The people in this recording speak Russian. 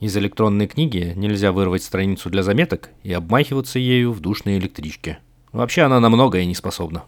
Из электронной книги нельзя вырвать страницу для заметок и обмахиваться ею в душной электричке. Вообще она на многое не способна.